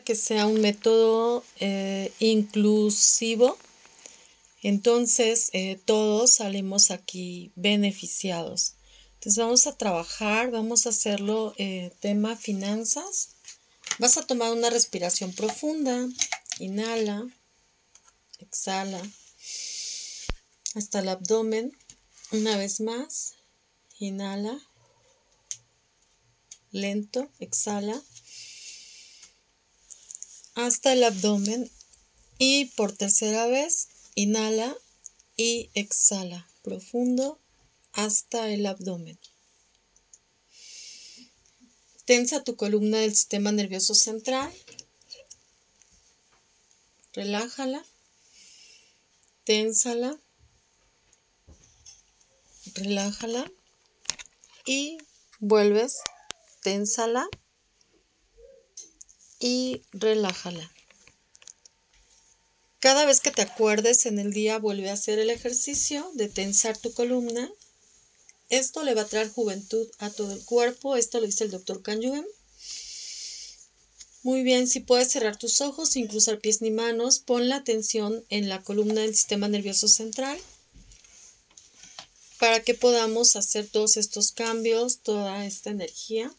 que sea un método eh, inclusivo, entonces eh, todos salimos aquí beneficiados. Entonces vamos a trabajar, vamos a hacerlo eh, tema finanzas. Vas a tomar una respiración profunda, inhala, exhala hasta el abdomen. Una vez más, inhala, lento, exhala hasta el abdomen y por tercera vez inhala y exhala profundo hasta el abdomen. Tensa tu columna del sistema nervioso central. Relájala. Ténsala. Relájala. Y vuelves. Ténsala y relájala. Cada vez que te acuerdes en el día, vuelve a hacer el ejercicio de tensar tu columna. Esto le va a traer juventud a todo el cuerpo. Esto lo dice el doctor Kanyuem. Muy bien, si puedes cerrar tus ojos sin cruzar pies ni manos, pon la atención en la columna del sistema nervioso central para que podamos hacer todos estos cambios, toda esta energía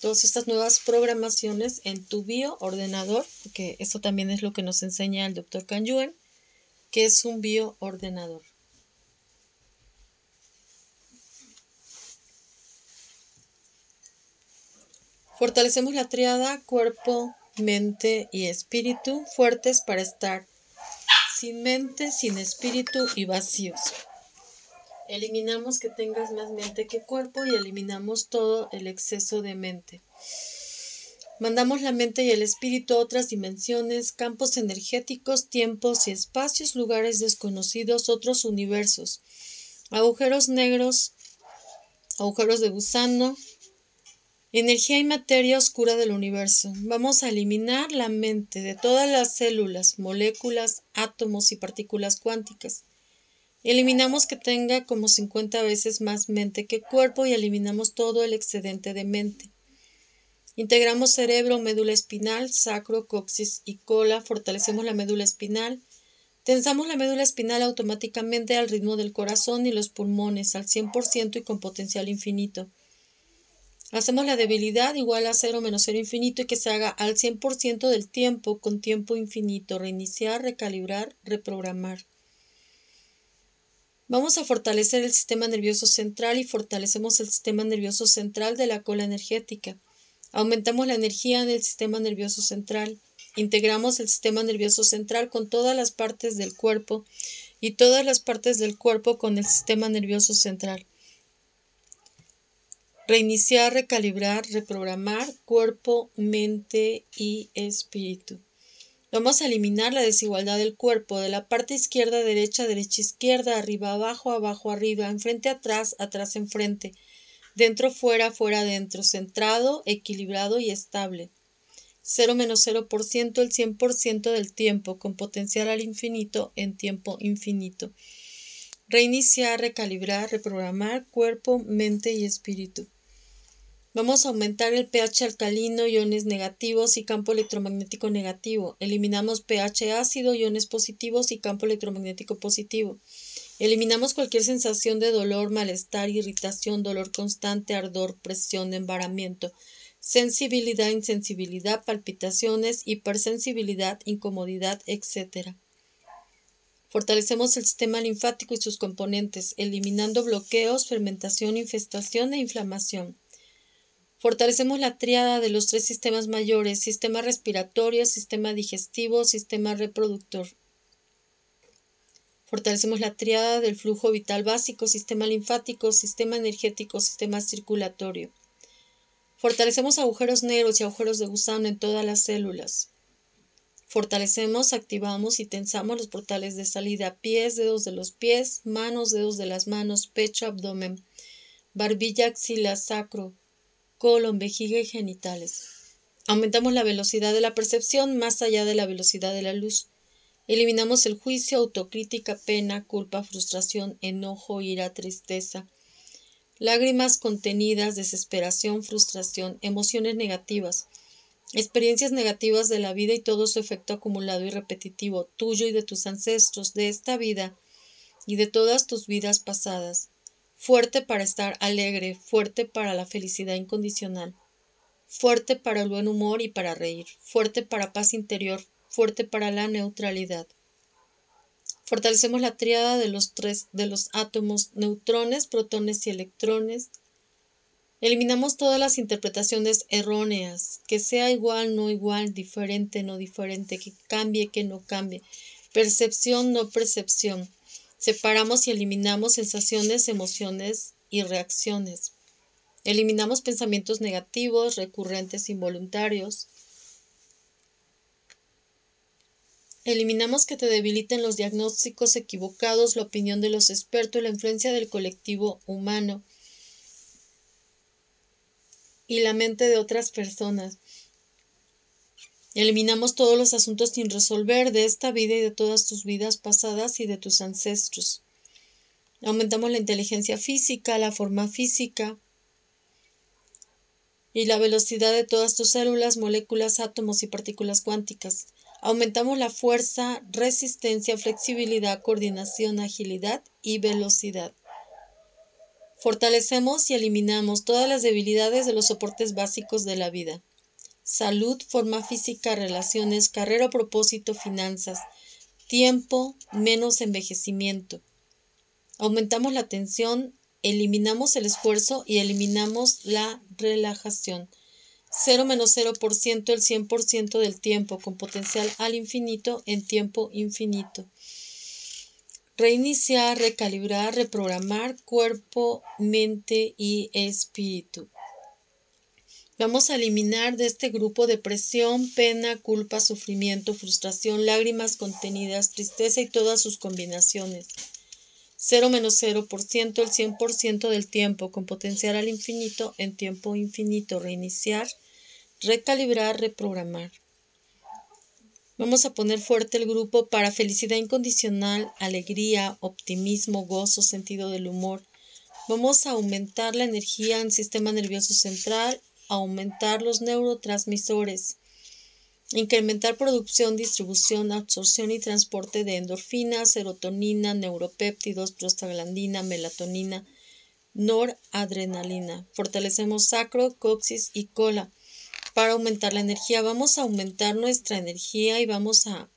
todas estas nuevas programaciones en tu bioordenador, que eso también es lo que nos enseña el doctor Kanyuen, que es un bioordenador. Fortalecemos la triada cuerpo, mente y espíritu, fuertes para estar sin mente, sin espíritu y vacíos. Eliminamos que tengas más mente que cuerpo y eliminamos todo el exceso de mente. Mandamos la mente y el espíritu a otras dimensiones, campos energéticos, tiempos y espacios, lugares desconocidos, otros universos, agujeros negros, agujeros de gusano, energía y materia oscura del universo. Vamos a eliminar la mente de todas las células, moléculas, átomos y partículas cuánticas. Eliminamos que tenga como 50 veces más mente que cuerpo y eliminamos todo el excedente de mente. Integramos cerebro, médula espinal, sacro, coxis y cola, fortalecemos la médula espinal, tensamos la médula espinal automáticamente al ritmo del corazón y los pulmones al 100% y con potencial infinito. Hacemos la debilidad igual a 0 menos 0 infinito y que se haga al 100% del tiempo con tiempo infinito, reiniciar, recalibrar, reprogramar. Vamos a fortalecer el sistema nervioso central y fortalecemos el sistema nervioso central de la cola energética. Aumentamos la energía en el sistema nervioso central. Integramos el sistema nervioso central con todas las partes del cuerpo y todas las partes del cuerpo con el sistema nervioso central. Reiniciar, recalibrar, reprogramar cuerpo, mente y espíritu. Vamos a eliminar la desigualdad del cuerpo de la parte izquierda, derecha, derecha, izquierda, arriba, abajo, abajo, arriba, enfrente, atrás, atrás, enfrente, dentro, fuera, fuera, dentro, centrado, equilibrado y estable. 0 menos 0%, el 100% del tiempo, con potencial al infinito en tiempo infinito. Reiniciar, recalibrar, reprogramar cuerpo, mente y espíritu. Vamos a aumentar el pH alcalino, iones negativos y campo electromagnético negativo. Eliminamos pH ácido, iones positivos y campo electromagnético positivo. Eliminamos cualquier sensación de dolor, malestar, irritación, dolor constante, ardor, presión, embaramiento, sensibilidad, insensibilidad, palpitaciones, hipersensibilidad, incomodidad, etc. Fortalecemos el sistema linfático y sus componentes, eliminando bloqueos, fermentación, infestación e inflamación. Fortalecemos la triada de los tres sistemas mayores, sistema respiratorio, sistema digestivo, sistema reproductor. Fortalecemos la triada del flujo vital básico, sistema linfático, sistema energético, sistema circulatorio. Fortalecemos agujeros negros y agujeros de gusano en todas las células. Fortalecemos, activamos y tensamos los portales de salida, pies, dedos de los pies, manos, dedos de las manos, pecho, abdomen, barbilla, axila, sacro, colon, vejiga y genitales. Aumentamos la velocidad de la percepción más allá de la velocidad de la luz. Eliminamos el juicio, autocrítica, pena, culpa, frustración, enojo, ira, tristeza, lágrimas contenidas, desesperación, frustración, emociones negativas. experiencias negativas de la vida y todo su efecto acumulado y repetitivo, tuyo y de tus ancestros, de esta vida y de todas tus vidas pasadas. Fuerte para estar alegre, fuerte para la felicidad incondicional, fuerte para el buen humor y para reír, fuerte para paz interior, fuerte para la neutralidad. Fortalecemos la triada de los tres de los átomos, neutrones, protones y electrones, Eliminamos todas las interpretaciones erróneas, que sea igual, no igual, diferente, no diferente, que cambie, que no cambie, percepción, no percepción. Separamos y eliminamos sensaciones, emociones y reacciones. Eliminamos pensamientos negativos, recurrentes, involuntarios. Eliminamos que te debiliten los diagnósticos equivocados, la opinión de los expertos, la influencia del colectivo humano y la mente de otras personas. Eliminamos todos los asuntos sin resolver de esta vida y de todas tus vidas pasadas y de tus ancestros. Aumentamos la inteligencia física, la forma física y la velocidad de todas tus células, moléculas, átomos y partículas cuánticas. Aumentamos la fuerza, resistencia, flexibilidad, coordinación, agilidad y velocidad. Fortalecemos y eliminamos todas las debilidades de los soportes básicos de la vida. Salud, forma física, relaciones, carrera, propósito, finanzas, tiempo, menos envejecimiento. Aumentamos la tensión, eliminamos el esfuerzo y eliminamos la relajación. 0 menos 0% el 100% del tiempo con potencial al infinito en tiempo infinito. Reiniciar, recalibrar, reprogramar cuerpo, mente y espíritu. Vamos a eliminar de este grupo depresión, pena, culpa, sufrimiento, frustración, lágrimas contenidas, tristeza y todas sus combinaciones. 0 menos 0%, el 100% del tiempo, con potencial al infinito en tiempo infinito. Reiniciar, recalibrar, reprogramar. Vamos a poner fuerte el grupo para felicidad incondicional, alegría, optimismo, gozo, sentido del humor. Vamos a aumentar la energía en sistema nervioso central, aumentar los neurotransmisores, incrementar producción, distribución, absorción y transporte de endorfinas, serotonina, neuropéptidos, prostaglandina, melatonina, noradrenalina. Fortalecemos sacro, coxis y cola para aumentar la energía. Vamos a aumentar nuestra energía y vamos a,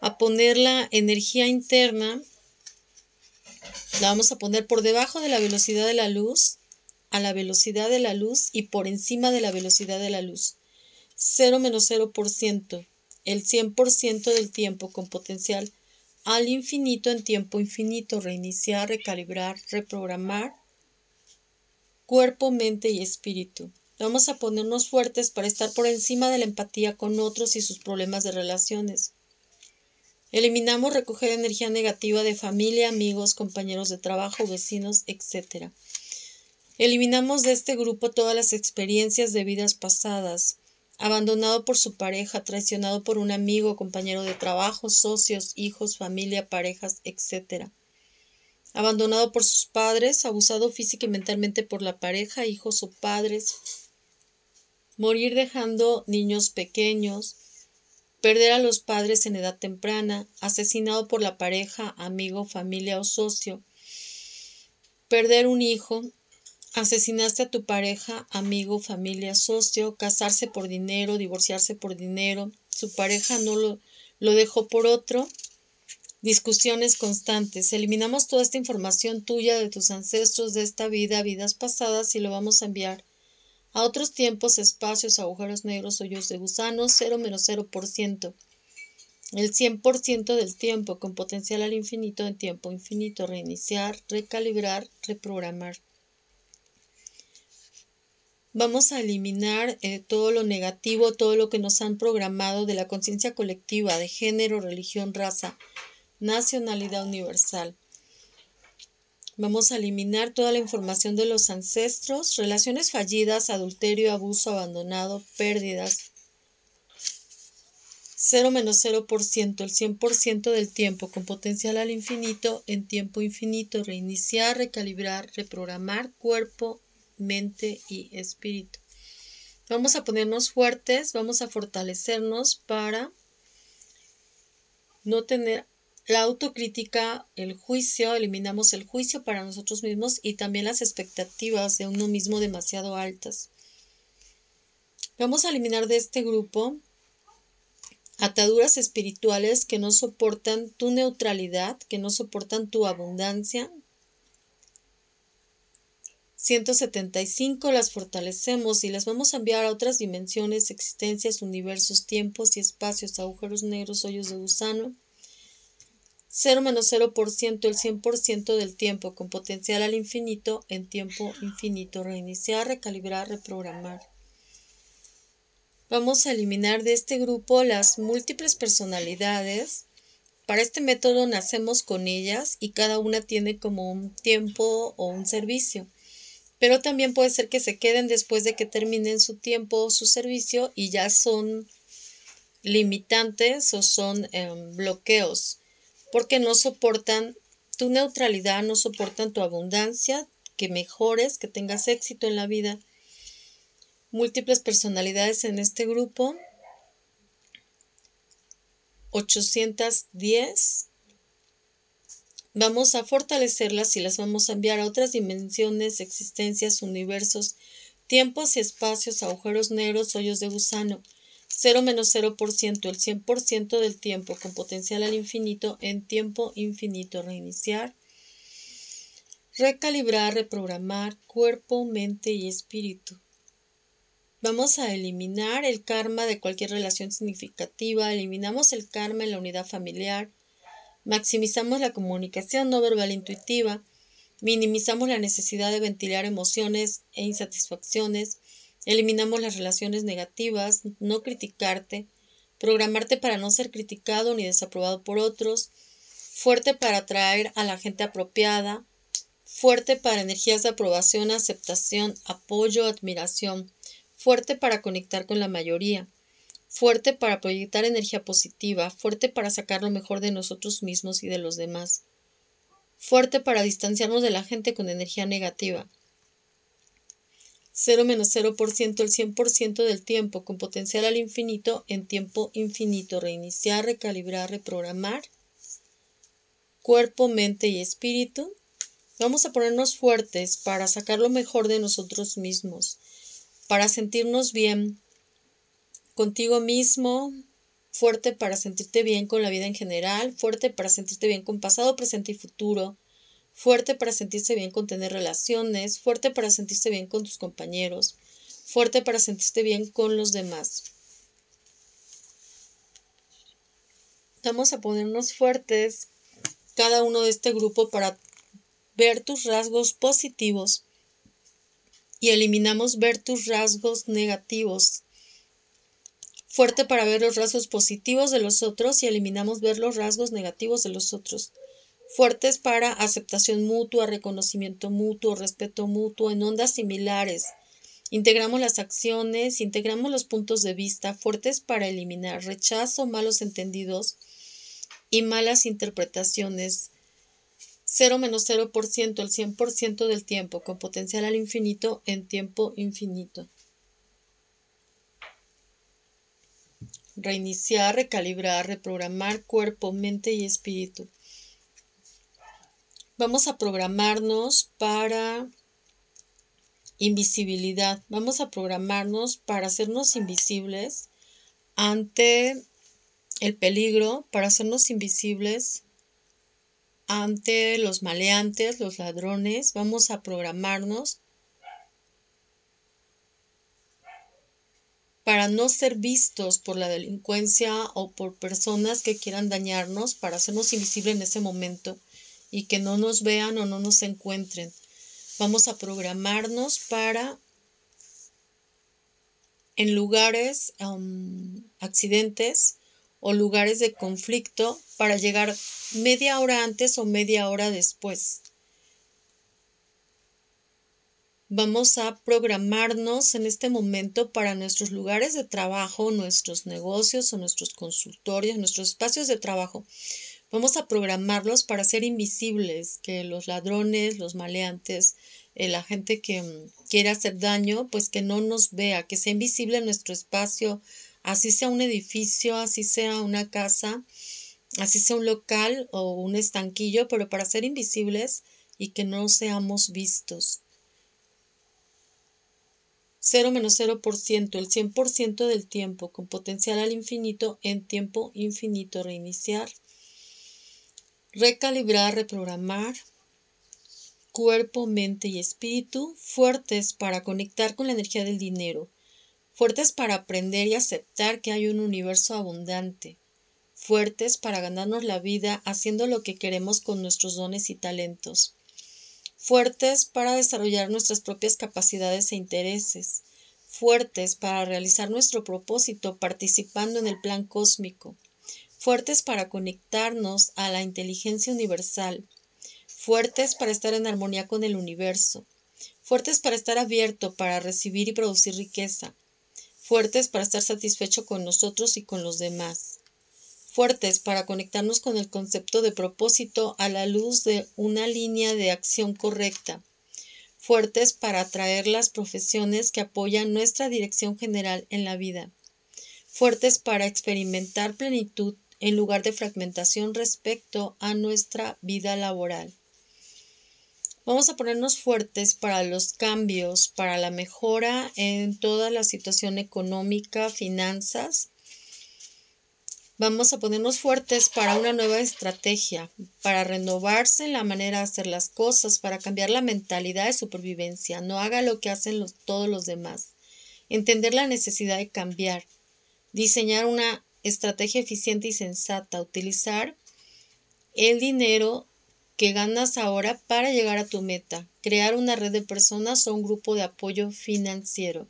a poner la energía interna, la vamos a poner por debajo de la velocidad de la luz, a la velocidad de la luz y por encima de la velocidad de la luz. 0 menos 0%, el 100% del tiempo con potencial al infinito en tiempo infinito, reiniciar, recalibrar, reprogramar cuerpo, mente y espíritu. Vamos a ponernos fuertes para estar por encima de la empatía con otros y sus problemas de relaciones. Eliminamos recoger energía negativa de familia, amigos, compañeros de trabajo, vecinos, etc. Eliminamos de este grupo todas las experiencias de vidas pasadas, abandonado por su pareja, traicionado por un amigo, compañero de trabajo, socios, hijos, familia, parejas, etc. Abandonado por sus padres, abusado física y mentalmente por la pareja, hijos o padres, morir dejando niños pequeños, perder a los padres en edad temprana, asesinado por la pareja, amigo, familia o socio, perder un hijo, asesinaste a tu pareja, amigo, familia, socio, casarse por dinero, divorciarse por dinero, su pareja no lo, lo dejó por otro, discusiones constantes. Eliminamos toda esta información tuya de tus ancestros de esta vida, vidas pasadas y lo vamos a enviar a otros tiempos, espacios, agujeros negros, hoyos de gusanos, 0 menos 0%. El 100% del tiempo con potencial al infinito en tiempo infinito. Reiniciar, recalibrar, reprogramar. Vamos a eliminar eh, todo lo negativo, todo lo que nos han programado de la conciencia colectiva, de género, religión, raza, nacionalidad universal. Vamos a eliminar toda la información de los ancestros, relaciones fallidas, adulterio, abuso, abandonado, pérdidas. 0 menos 0%, el 100% del tiempo, con potencial al infinito, en tiempo infinito, reiniciar, recalibrar, reprogramar cuerpo, mente y espíritu. Vamos a ponernos fuertes, vamos a fortalecernos para no tener la autocrítica, el juicio, eliminamos el juicio para nosotros mismos y también las expectativas de uno mismo demasiado altas. Vamos a eliminar de este grupo ataduras espirituales que no soportan tu neutralidad, que no soportan tu abundancia. 175 las fortalecemos y las vamos a enviar a otras dimensiones, existencias, universos, tiempos y espacios, agujeros negros, hoyos de gusano. 0 menos 0%, el 100% del tiempo, con potencial al infinito, en tiempo infinito. Reiniciar, recalibrar, reprogramar. Vamos a eliminar de este grupo las múltiples personalidades. Para este método nacemos con ellas y cada una tiene como un tiempo o un servicio. Pero también puede ser que se queden después de que terminen su tiempo o su servicio y ya son limitantes o son em, bloqueos porque no soportan tu neutralidad, no soportan tu abundancia, que mejores, que tengas éxito en la vida múltiples personalidades en este grupo. 810. Vamos a fortalecerlas y las vamos a enviar a otras dimensiones, existencias, universos, tiempos y espacios, agujeros negros, hoyos de gusano. 0 menos 0%, el 100% del tiempo con potencial al infinito en tiempo infinito. Reiniciar, recalibrar, reprogramar cuerpo, mente y espíritu. Vamos a eliminar el karma de cualquier relación significativa, eliminamos el karma en la unidad familiar, maximizamos la comunicación no verbal intuitiva, minimizamos la necesidad de ventilar emociones e insatisfacciones, eliminamos las relaciones negativas, no criticarte, programarte para no ser criticado ni desaprobado por otros, fuerte para atraer a la gente apropiada, fuerte para energías de aprobación, aceptación, apoyo, admiración, fuerte para conectar con la mayoría, fuerte para proyectar energía positiva, fuerte para sacar lo mejor de nosotros mismos y de los demás, fuerte para distanciarnos de la gente con energía negativa. 0 menos 0% el 100% del tiempo con potencial al infinito en tiempo infinito. Reiniciar, recalibrar, reprogramar. Cuerpo, mente y espíritu. Vamos a ponernos fuertes para sacar lo mejor de nosotros mismos para sentirnos bien contigo mismo, fuerte para sentirte bien con la vida en general, fuerte para sentirte bien con pasado, presente y futuro, fuerte para sentirse bien con tener relaciones, fuerte para sentirse bien con tus compañeros, fuerte para sentirte bien con los demás. Vamos a ponernos fuertes cada uno de este grupo para ver tus rasgos positivos y eliminamos ver tus rasgos negativos. Fuerte para ver los rasgos positivos de los otros y eliminamos ver los rasgos negativos de los otros. Fuertes para aceptación mutua, reconocimiento mutuo, respeto mutuo en ondas similares. Integramos las acciones, integramos los puntos de vista, fuertes para eliminar rechazo, malos entendidos y malas interpretaciones 0 menos 0%, el 100% del tiempo, con potencial al infinito en tiempo infinito. Reiniciar, recalibrar, reprogramar cuerpo, mente y espíritu. Vamos a programarnos para invisibilidad. Vamos a programarnos para hacernos invisibles ante el peligro, para hacernos invisibles ante los maleantes, los ladrones, vamos a programarnos para no ser vistos por la delincuencia o por personas que quieran dañarnos, para hacernos invisibles en ese momento y que no nos vean o no nos encuentren. Vamos a programarnos para en lugares, um, accidentes, o lugares de conflicto para llegar media hora antes o media hora después. Vamos a programarnos en este momento para nuestros lugares de trabajo, nuestros negocios o nuestros consultorios, nuestros espacios de trabajo. Vamos a programarlos para ser invisibles, que los ladrones, los maleantes, eh, la gente que mm, quiere hacer daño, pues que no nos vea, que sea invisible nuestro espacio, así sea un edificio, así sea una casa, así sea un local o un estanquillo, pero para ser invisibles y que no seamos vistos. 0 menos 0%, el 100% del tiempo, con potencial al infinito en tiempo infinito, reiniciar, recalibrar, reprogramar, cuerpo, mente y espíritu, fuertes para conectar con la energía del dinero, fuertes para aprender y aceptar que hay un universo abundante, fuertes para ganarnos la vida haciendo lo que queremos con nuestros dones y talentos, fuertes para desarrollar nuestras propias capacidades e intereses, fuertes para realizar nuestro propósito participando en el plan cósmico, fuertes para conectarnos a la inteligencia universal, fuertes para estar en armonía con el universo, fuertes para estar abierto para recibir y producir riqueza, fuertes para estar satisfecho con nosotros y con los demás, fuertes para conectarnos con el concepto de propósito a la luz de una línea de acción correcta, fuertes para atraer las profesiones que apoyan nuestra dirección general en la vida, fuertes para experimentar plenitud en lugar de fragmentación respecto a nuestra vida laboral. Vamos a ponernos fuertes para los cambios, para la mejora en toda la situación económica, finanzas, Vamos a ponernos fuertes para una nueva estrategia, para renovarse en la manera de hacer las cosas, para cambiar la mentalidad de supervivencia. No haga lo que hacen todos los demás. Entender la necesidad de cambiar. Diseñar una estrategia eficiente y sensata. Utilizar el dinero que ganas ahora para llegar a tu meta. Crear una red de personas o un grupo de apoyo financiero.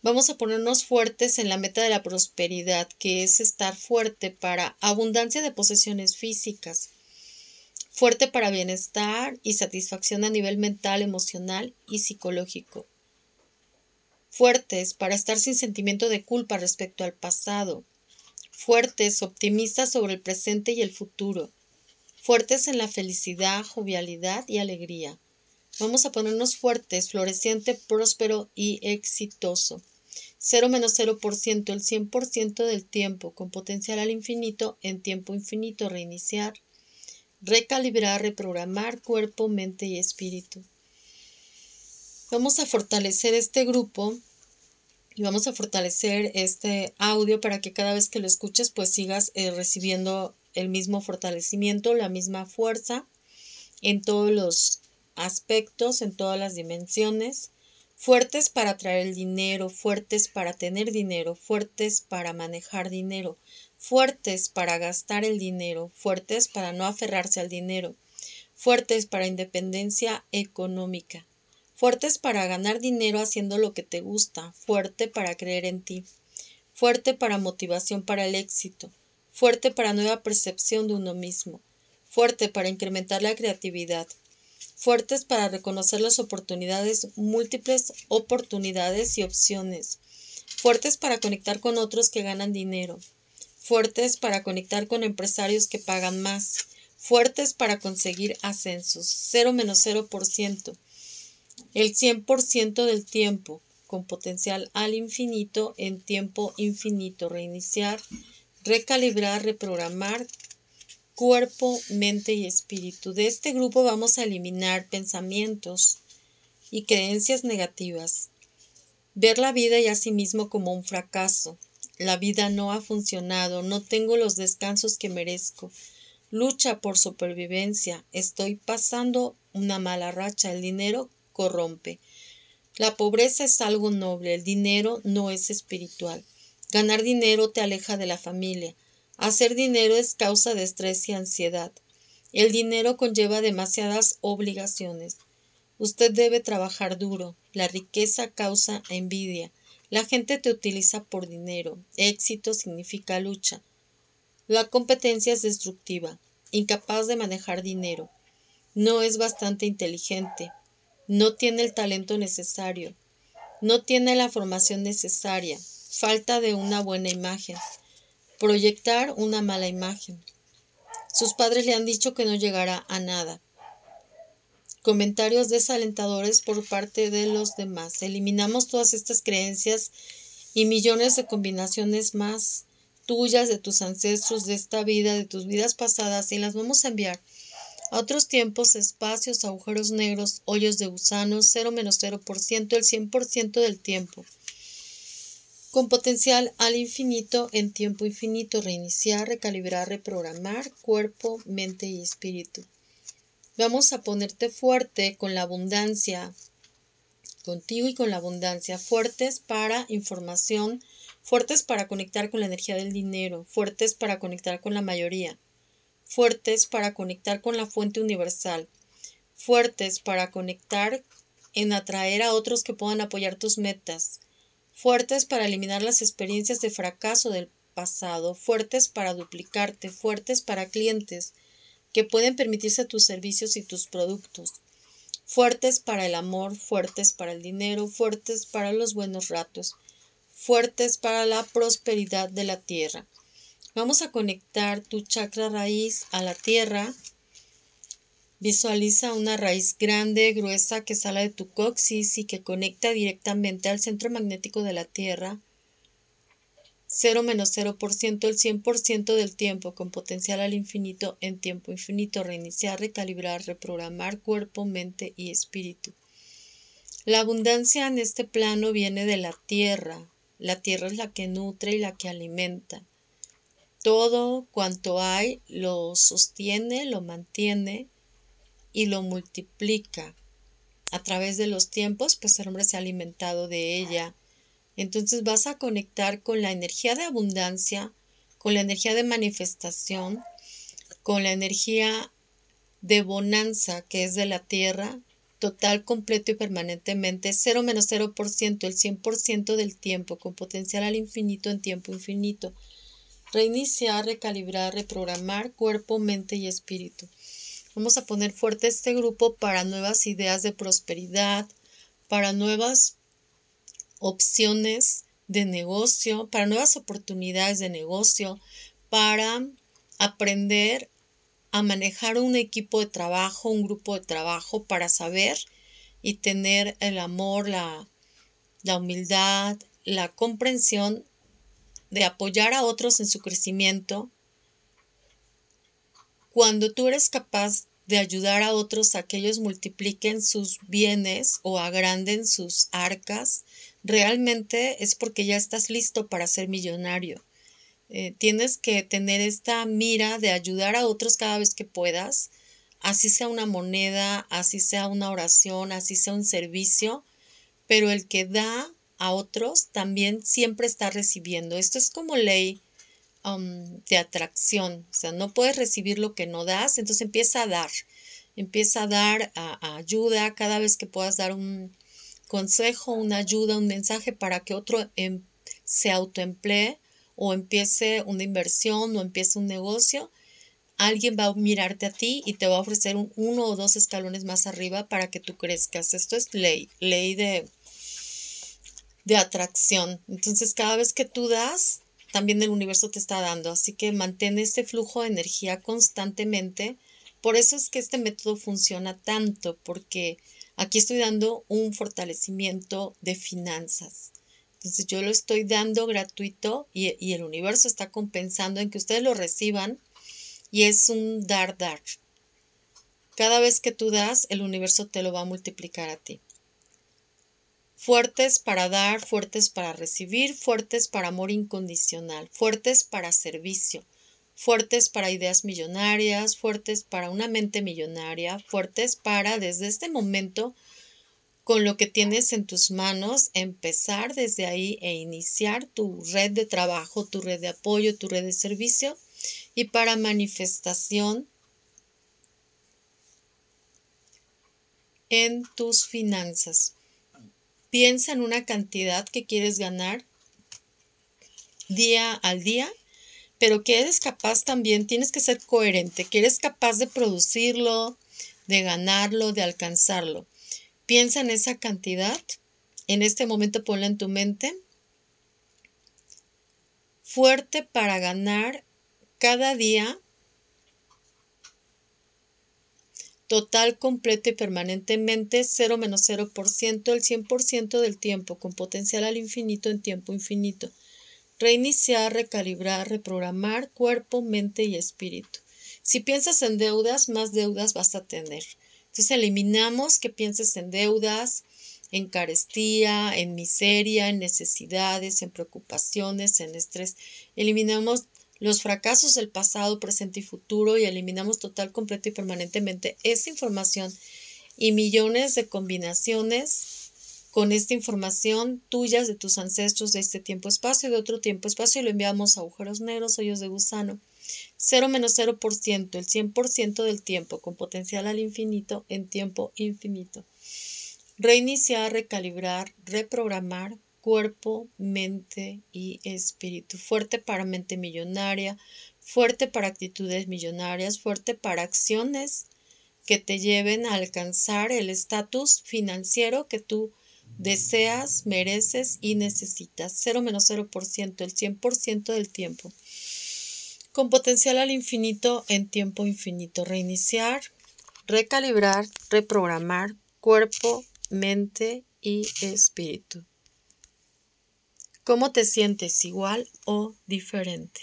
Vamos a ponernos fuertes en la meta de la prosperidad, que es estar fuerte para abundancia de posesiones físicas, fuerte para bienestar y satisfacción a nivel mental, emocional y psicológico. Fuertes para estar sin sentimiento de culpa respecto al pasado. Fuertes, optimistas sobre el presente y el futuro. Fuertes en la felicidad, jovialidad y alegría. Vamos a ponernos fuertes, floreciente, próspero y exitoso. 0 menos 0%, el 100% del tiempo, con potencial al infinito, en tiempo infinito, reiniciar, recalibrar, reprogramar cuerpo, mente y espíritu. Vamos a fortalecer este grupo y vamos a fortalecer este audio para que cada vez que lo escuches pues sigas eh, recibiendo el mismo fortalecimiento, la misma fuerza en todos los aspectos, en todas las dimensiones, fuertes para traer el dinero, fuertes para tener dinero, fuertes para manejar dinero, fuertes para gastar el dinero, fuertes para no aferrarse al dinero, fuertes para independencia económica, fuertes para ganar dinero haciendo lo que te gusta, fuerte para creer en ti, fuerte para motivación para el éxito, fuerte para nueva percepción de uno mismo, fuerte para incrementar la creatividad, fuertes para reconocer las oportunidades, múltiples oportunidades y opciones, fuertes para conectar con otros que ganan dinero, fuertes para conectar con empresarios que pagan más, fuertes para conseguir ascensos, 0 menos 0%, el 100% del tiempo, con potencial al infinito en tiempo infinito, reiniciar, recalibrar, reprogramar, cuerpo, mente y espíritu. De este grupo vamos a eliminar pensamientos y creencias negativas. Ver la vida y a sí mismo como un fracaso. La vida no ha funcionado, no tengo los descansos que merezco. Lucha por supervivencia. Estoy pasando una mala racha. El dinero corrompe. La pobreza es algo noble, el dinero no es espiritual. Ganar dinero te aleja de la familia. Hacer dinero es causa de estrés y ansiedad. El dinero conlleva demasiadas obligaciones. Usted debe trabajar duro. La riqueza causa envidia. La gente te utiliza por dinero. Éxito significa lucha. La competencia es destructiva. Incapaz de manejar dinero. No es bastante inteligente. No tiene el talento necesario. No tiene la formación necesaria. Falta de una buena imagen proyectar una mala imagen. Sus padres le han dicho que no llegará a nada. comentarios desalentadores por parte de los demás. Eliminamos todas estas creencias y millones de combinaciones más tuyas, de tus ancestros, de esta vida, de tus vidas pasadas, y las vamos a enviar a otros tiempos, espacios, agujeros negros, hoyos de gusanos, 0 menos 0%, el 100% del tiempo. Con potencial al infinito, en tiempo infinito, reiniciar, recalibrar, reprogramar cuerpo, mente y espíritu. Vamos a ponerte fuerte con la abundancia, contigo y con la abundancia, fuertes para información, fuertes para conectar con la energía del dinero, fuertes para conectar con la mayoría, fuertes para conectar con la fuente universal, fuertes para conectar en atraer a otros que puedan apoyar tus metas, fuertes para eliminar las experiencias de fracaso del pasado, fuertes para duplicarte, fuertes para clientes, que pueden permitirse tus servicios y tus productos. Fuertes para el amor, fuertes para el dinero, fuertes para los buenos ratos, fuertes para la prosperidad de la tierra. Vamos a conectar tu chakra raíz a la tierra. Visualiza una raíz grande, gruesa que sale de tu coxis y que conecta directamente al centro magnético de la tierra 0 menos 0%, el 100% del tiempo, con potencial al infinito en tiempo infinito, reiniciar, recalibrar, reprogramar cuerpo, mente y espíritu. La abundancia en este plano viene de la tierra. La tierra es la que nutre y la que alimenta. Todo cuanto hay lo sostiene, lo mantiene y lo multiplica. A través de los tiempos, pues el hombre se ha alimentado de ella entonces vas a conectar con la energía de abundancia, con la energía de manifestación, con la energía de bonanza que es de la tierra, total, completo y permanentemente, 0 menos 0%, el 100% del tiempo, con potencial al infinito en tiempo infinito. Reiniciar, recalibrar, reprogramar cuerpo, mente y espíritu. Vamos a poner fuerte este grupo para nuevas ideas de prosperidad, para nuevas opciones de negocio, para nuevas oportunidades de negocio, para aprender a manejar un equipo de trabajo, un grupo de trabajo, para saber y tener el amor, la, la humildad, la comprensión de apoyar a otros en su crecimiento. Cuando tú eres capaz de ayudar a otros a que ellos multipliquen sus bienes o agranden sus arcas, realmente es porque ya estás listo para ser millonario. Eh, tienes que tener esta mira de ayudar a otros cada vez que puedas, así sea una moneda, así sea una oración, así sea un servicio, pero el que da a otros también siempre está recibiendo. Esto es como ley de atracción, o sea, no puedes recibir lo que no das, entonces empieza a dar, empieza a dar ayuda cada vez que puedas dar un consejo, una ayuda, un mensaje para que otro em, se autoemplee o empiece una inversión o empiece un negocio, alguien va a mirarte a ti y te va a ofrecer un, uno o dos escalones más arriba para que tú crezcas. Esto es ley, ley de, de atracción. Entonces, cada vez que tú das, también el universo te está dando. Así que mantén ese flujo de energía constantemente. Por eso es que este método funciona tanto, porque aquí estoy dando un fortalecimiento de finanzas. Entonces yo lo estoy dando gratuito y, y el universo está compensando en que ustedes lo reciban y es un dar, dar. Cada vez que tú das, el universo te lo va a multiplicar a ti fuertes para dar, fuertes para recibir, fuertes para amor incondicional, fuertes para servicio, fuertes para ideas millonarias, fuertes para una mente millonaria, fuertes para desde este momento, con lo que tienes en tus manos, empezar desde ahí e iniciar tu red de trabajo, tu red de apoyo, tu red de servicio y para manifestación en tus finanzas. Piensa en una cantidad que quieres ganar día al día, pero que eres capaz también, tienes que ser coherente, que eres capaz de producirlo, de ganarlo, de alcanzarlo. Piensa en esa cantidad, en este momento ponla en tu mente, fuerte para ganar cada día total, completo y permanentemente, 0 menos 0%, el 100% del tiempo, con potencial al infinito en tiempo infinito. Reiniciar, recalibrar, reprogramar cuerpo, mente y espíritu. Si piensas en deudas, más deudas vas a tener. Entonces eliminamos que pienses en deudas, en carestía, en miseria, en necesidades, en preocupaciones, en estrés. Eliminamos los fracasos del pasado, presente y futuro y eliminamos total, completo y permanentemente esa información y millones de combinaciones con esta información tuyas de tus ancestros de este tiempo-espacio y de otro tiempo-espacio y lo enviamos a agujeros negros, hoyos de gusano. 0 menos 0%, el 100% del tiempo, con potencial al infinito en tiempo infinito. Reiniciar, recalibrar, reprogramar cuerpo, mente y espíritu. Fuerte para mente millonaria, fuerte para actitudes millonarias, fuerte para acciones que te lleven a alcanzar el estatus financiero que tú deseas, mereces y necesitas. 0 menos 0%, el 100% del tiempo. Con potencial al infinito en tiempo infinito. Reiniciar, recalibrar, reprogramar cuerpo, mente y espíritu. ¿Cómo te sientes igual o diferente?